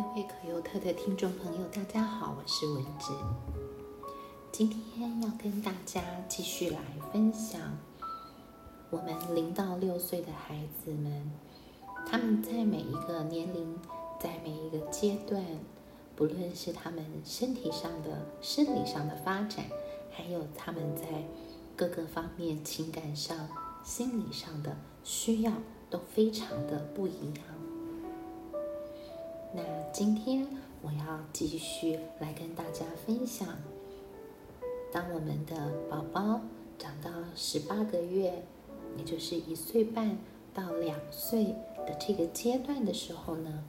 各位可优特的听众朋友，大家好，我是文芝。今天要跟大家继续来分享我们零到六岁的孩子们，他们在每一个年龄，在每一个阶段，不论是他们身体上的、生理上的发展，还有他们在各个方面情感上、心理上的需要，都非常的不一样。那今天我要继续来跟大家分享，当我们的宝宝长到十八个月，也就是一岁半到两岁的这个阶段的时候呢，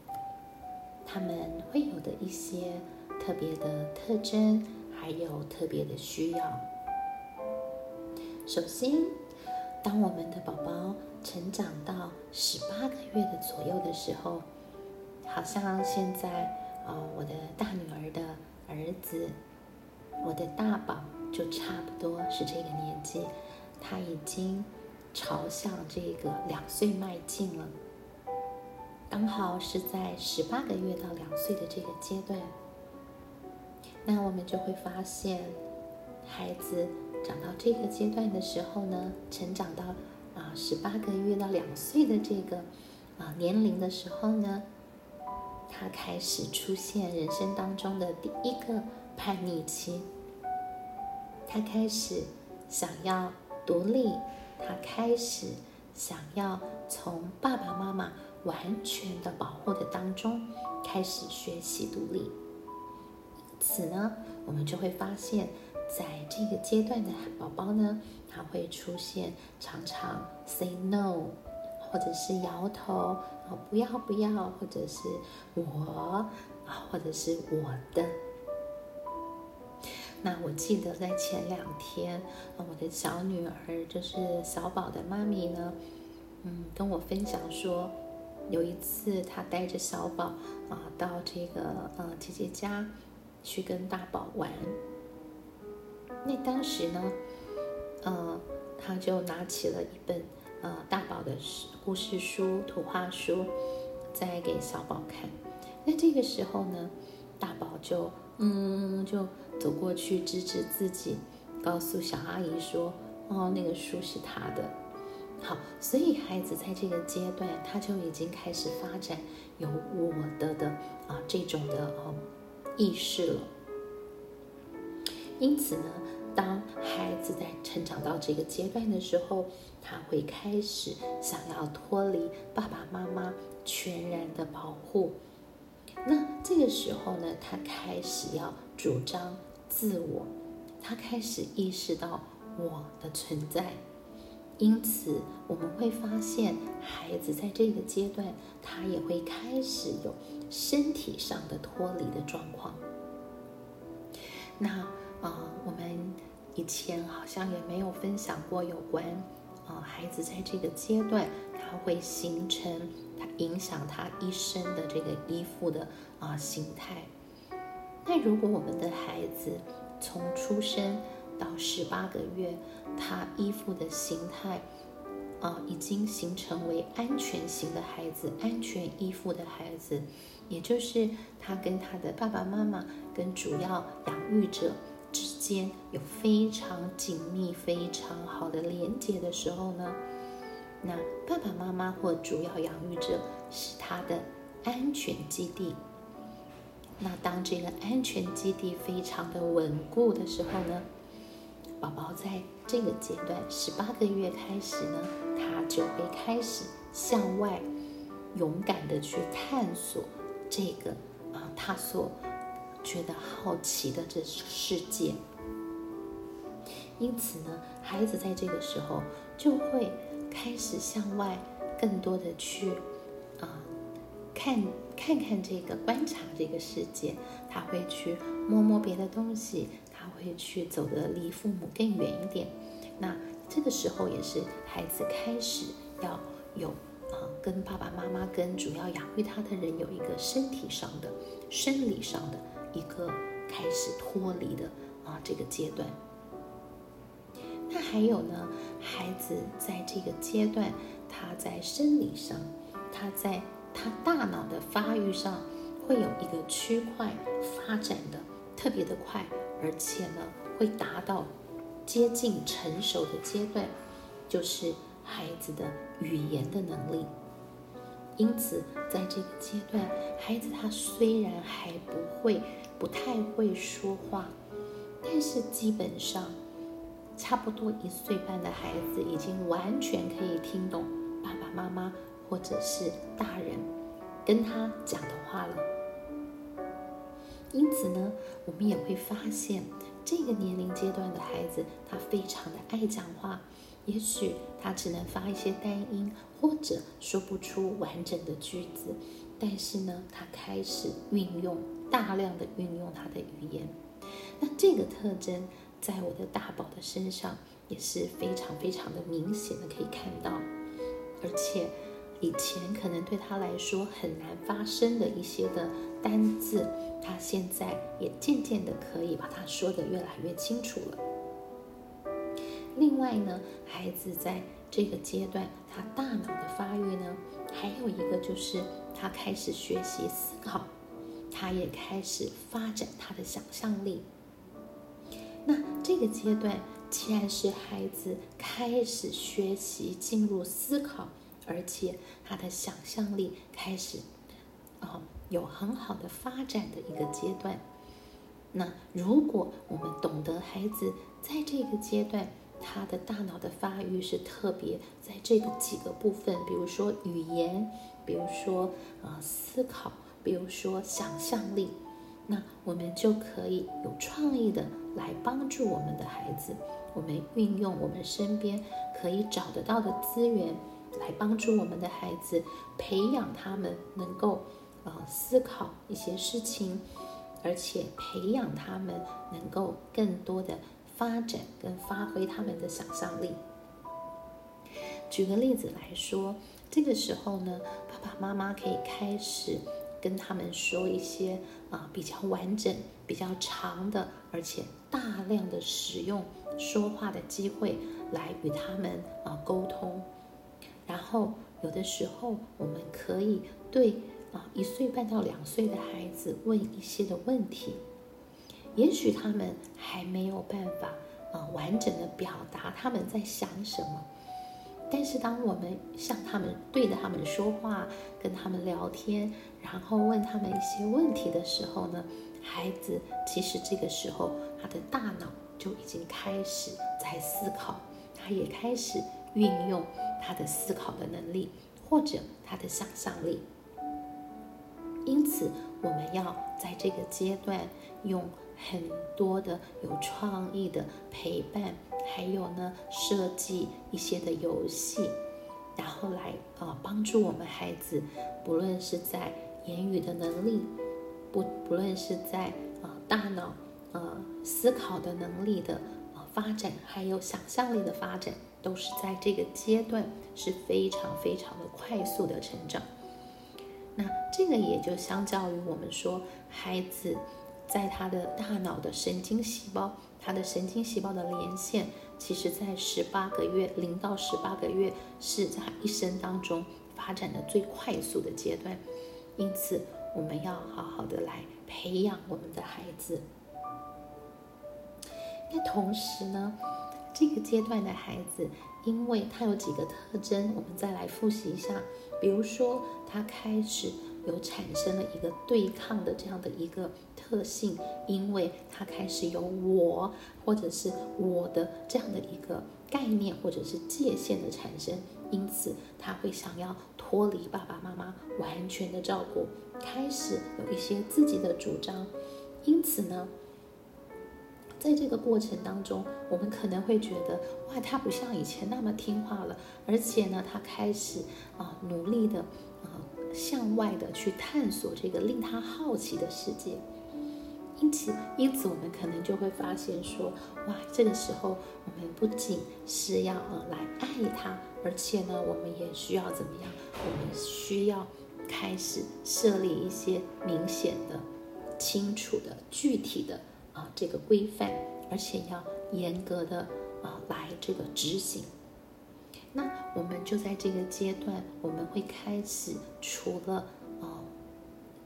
他们会有的一些特别的特征，还有特别的需要。首先，当我们的宝宝成长到十八个月的左右的时候，好像现在，哦，我的大女儿的儿子，我的大宝就差不多是这个年纪，他已经朝向这个两岁迈进了，刚好是在十八个月到两岁的这个阶段。那我们就会发现，孩子长到这个阶段的时候呢，成长到啊十八个月到两岁的这个啊年龄的时候呢。他开始出现人生当中的第一个叛逆期，他开始想要独立，他开始想要从爸爸妈妈完全的保护的当中开始学习独立。因此呢，我们就会发现，在这个阶段的宝宝呢，他会出现常常 say no。或者是摇头啊，不要不要，或者是我啊，或者是我的。那我记得在前两天，我的小女儿就是小宝的妈咪呢，嗯，跟我分享说，有一次她带着小宝啊到这个呃姐姐家去跟大宝玩，那当时呢，呃，她就拿起了一本。呃，大宝的故事书、图画书，在给小宝看。那这个时候呢，大宝就嗯，就走过去指指自己，告诉小阿姨说：“哦，那个书是他的。”好，所以孩子在这个阶段，他就已经开始发展有我的的啊这种的哦意识了。因此呢。当孩子在成长到这个阶段的时候，他会开始想要脱离爸爸妈妈全然的保护。那这个时候呢，他开始要主张自我，他开始意识到我的存在。因此，我们会发现，孩子在这个阶段，他也会开始有身体上的脱离的状况。那。啊，我们以前好像也没有分享过有关啊，孩子在这个阶段，他会形成他影响他一生的这个依附的啊形态。那如果我们的孩子从出生到十八个月，他依附的形态啊，已经形成为安全型的孩子，安全依附的孩子，也就是他跟他的爸爸妈妈跟主要养育者。间有非常紧密、非常好的连接的时候呢，那爸爸妈妈或主要养育者是他的安全基地。那当这个安全基地非常的稳固的时候呢，宝宝在这个阶段十八个月开始呢，他就会开始向外勇敢的去探索这个啊，他所。觉得好奇的这世界，因此呢，孩子在这个时候就会开始向外更多的去啊看看看这个观察这个世界，他会去摸摸别的东西，他会去走的离父母更远一点。那这个时候也是孩子开始要有啊跟爸爸妈妈跟主要养育他的人有一个身体上的、生理上的。一个开始脱离的啊这个阶段，那还有呢，孩子在这个阶段，他在生理上，他在他大脑的发育上，会有一个区块发展的特别的快，而且呢，会达到接近成熟的阶段，就是孩子的语言的能力。因此，在这个阶段，孩子他虽然还不会、不太会说话，但是基本上，差不多一岁半的孩子已经完全可以听懂爸爸妈妈或者是大人跟他讲的话了。因此呢，我们也会发现，这个年龄阶段的孩子他非常的爱讲话。也许他只能发一些单音，或者说不出完整的句子，但是呢，他开始运用大量的运用他的语言。那这个特征在我的大宝的身上也是非常非常的明显的可以看到，而且以前可能对他来说很难发生的一些的单字，他现在也渐渐的可以把它说得越来越清楚了。另外呢，孩子在这个阶段，他大脑的发育呢，还有一个就是他开始学习思考，他也开始发展他的想象力。那这个阶段既然是孩子开始学习进入思考，而且他的想象力开始啊有很好的发展的一个阶段。那如果我们懂得孩子在这个阶段，他的大脑的发育是特别在这个几个部分，比如说语言，比如说啊思考，比如说想象力，那我们就可以有创意的来帮助我们的孩子。我们运用我们身边可以找得到的资源，来帮助我们的孩子，培养他们能够呃思考一些事情，而且培养他们能够更多的。发展跟发挥他们的想象力。举个例子来说，这个时候呢，爸爸妈妈可以开始跟他们说一些啊比较完整、比较长的，而且大量的使用说话的机会来与他们啊沟通。然后有的时候，我们可以对啊一岁半到两岁的孩子问一些的问题。也许他们还没有办法啊完整的表达他们在想什么，但是当我们向他们对着他们说话，跟他们聊天，然后问他们一些问题的时候呢，孩子其实这个时候他的大脑就已经开始在思考，他也开始运用他的思考的能力或者他的想象力。因此，我们要在这个阶段用。很多的有创意的陪伴，还有呢，设计一些的游戏，然后来啊帮助我们孩子，不论是在言语的能力，不不论是在啊大脑呃思考的能力的呃发展，还有想象力的发展，都是在这个阶段是非常非常的快速的成长。那这个也就相较于我们说孩子。在他的大脑的神经细胞，他的神经细胞的连线，其实在十八个月，零到十八个月是在一生当中发展的最快速的阶段，因此我们要好好的来培养我们的孩子。那同时呢，这个阶段的孩子，因为他有几个特征，我们再来复习一下，比如说他开始。有产生了一个对抗的这样的一个特性，因为他开始有我或者是我的这样的一个概念或者是界限的产生，因此他会想要脱离爸爸妈妈完全的照顾，开始有一些自己的主张，因此呢，在这个过程当中，我们可能会觉得哇，他不像以前那么听话了，而且呢，他开始啊努力的。向外的去探索这个令他好奇的世界，因此，因此我们可能就会发现说，哇，这个时候我们不仅是要呃来爱他，而且呢，我们也需要怎么样？我们需要开始设立一些明显的、清楚的、具体的啊这个规范，而且要严格的啊来这个执行。那我们就在这个阶段，我们会开始除了哦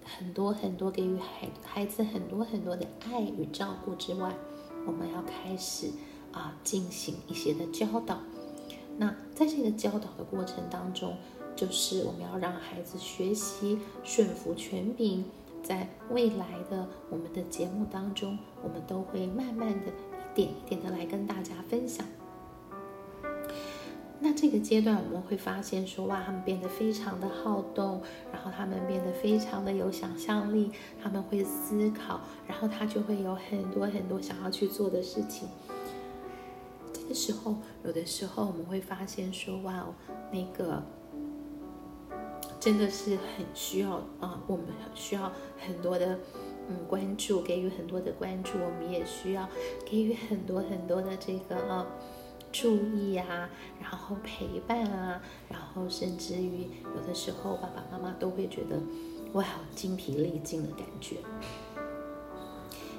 很多很多给予孩孩子很多很多的爱与照顾之外，我们要开始啊进行一些的教导。那在这个教导的过程当中，就是我们要让孩子学习顺服权柄。在未来的我们的节目当中，我们都会慢慢的一点一点的来跟大家分享。那这个阶段我们会发现说，哇，他们变得非常的好动，然后他们变得非常的有想象力，他们会思考，然后他就会有很多很多想要去做的事情。这个时候，有的时候我们会发现说，哇，那个。真的是很需要啊，我们需要很多的嗯关注，给予很多的关注。我们也需要给予很多很多的这个啊注意啊，然后陪伴啊，然后甚至于有的时候爸爸妈妈都会觉得哇精疲力尽的感觉。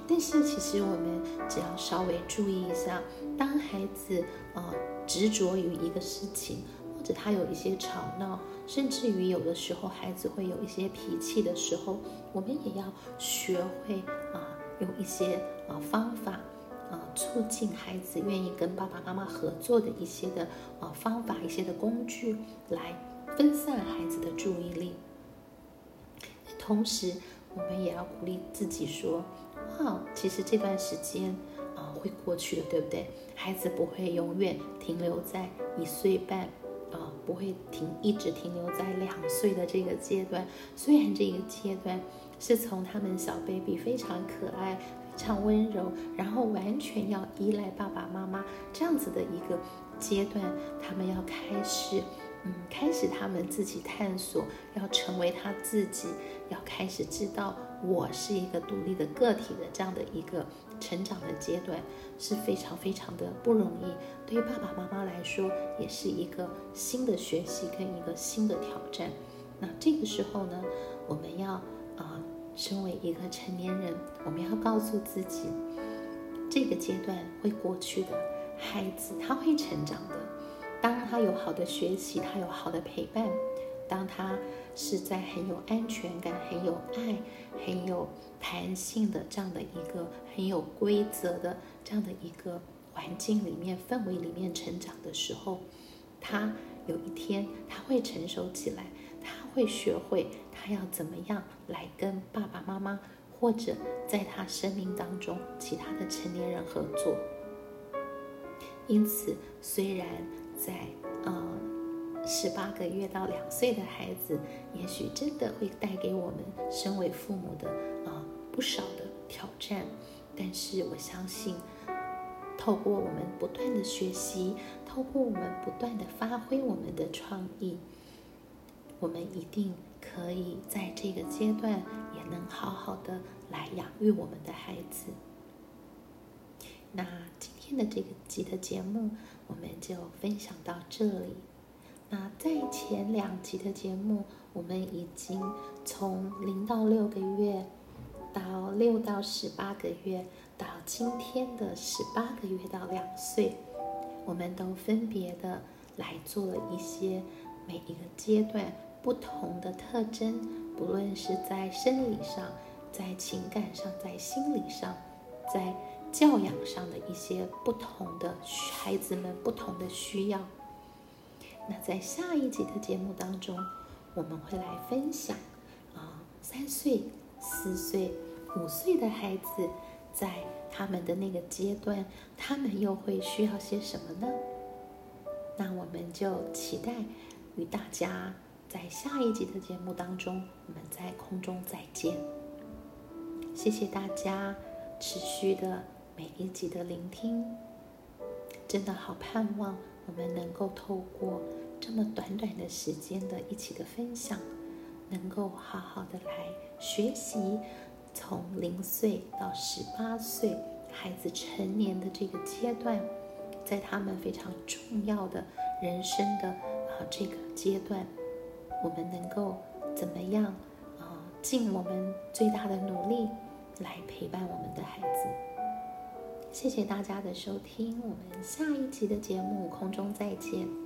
但是其实我们只要稍微注意一下，当孩子啊执着于一个事情。或者他有一些吵闹，甚至于有的时候孩子会有一些脾气的时候，我们也要学会啊，用一些啊方法啊，促进孩子愿意跟爸爸妈妈合作的一些的啊方法，一些的工具，来分散孩子的注意力。同时，我们也要鼓励自己说：哇，其实这段时间啊会过去的，对不对？孩子不会永远停留在一岁半。啊，不会停，一直停留在两岁的这个阶段。虽然这个阶段是从他们小 baby 非常可爱、常温柔，然后完全要依赖爸爸妈妈这样子的一个阶段，他们要开始，嗯，开始他们自己探索，要成为他自己，要开始知道我是一个独立的个体的这样的一个。成长的阶段是非常非常的不容易，对于爸爸妈妈来说，也是一个新的学习跟一个新的挑战。那这个时候呢，我们要，身为一个成年人，我们要告诉自己，这个阶段会过去的，孩子他会成长的。当他有好的学习，他有好的陪伴。当他是在很有安全感、很有爱、很有弹性的这样的一个很有规则的这样的一个环境里面、氛围里面成长的时候，他有一天他会成熟起来，会学会他要怎么样来跟爸爸妈妈或者在他生命当中其他的成年人合作。因此，虽然在呃。十八个月到两岁的孩子，也许真的会带给我们身为父母的啊不少的挑战。但是我相信，透过我们不断的学习，透过我们不断的发挥我们的创意，我们一定可以在这个阶段也能好好的来养育我们的孩子。那今天的这个集的节目，我们就分享到这里。那在前两集的节目，我们已经从零到六个月，到六到十八个月，到今天的十八个月到两岁，我们都分别的来做了一些每一个阶段不同的特征，不论是在生理上、在情感上、在心理上、在教养上的一些不同的孩子们不同的需要。那在下一集的节目当中，我们会来分享啊，三岁、四岁、五岁的孩子，在他们的那个阶段，他们又会需要些什么呢？那我们就期待与大家在下一集的节目当中，我们在空中再见。谢谢大家持续的每一集的聆听，真的好盼望。我们能够透过这么短短的时间的一起的分享，能够好好的来学习，从零岁到十八岁孩子成年的这个阶段，在他们非常重要的人生的啊这个阶段，我们能够怎么样啊尽我们最大的努力来陪伴我们的孩子。谢谢大家的收听，我们下一集的节目空中再见。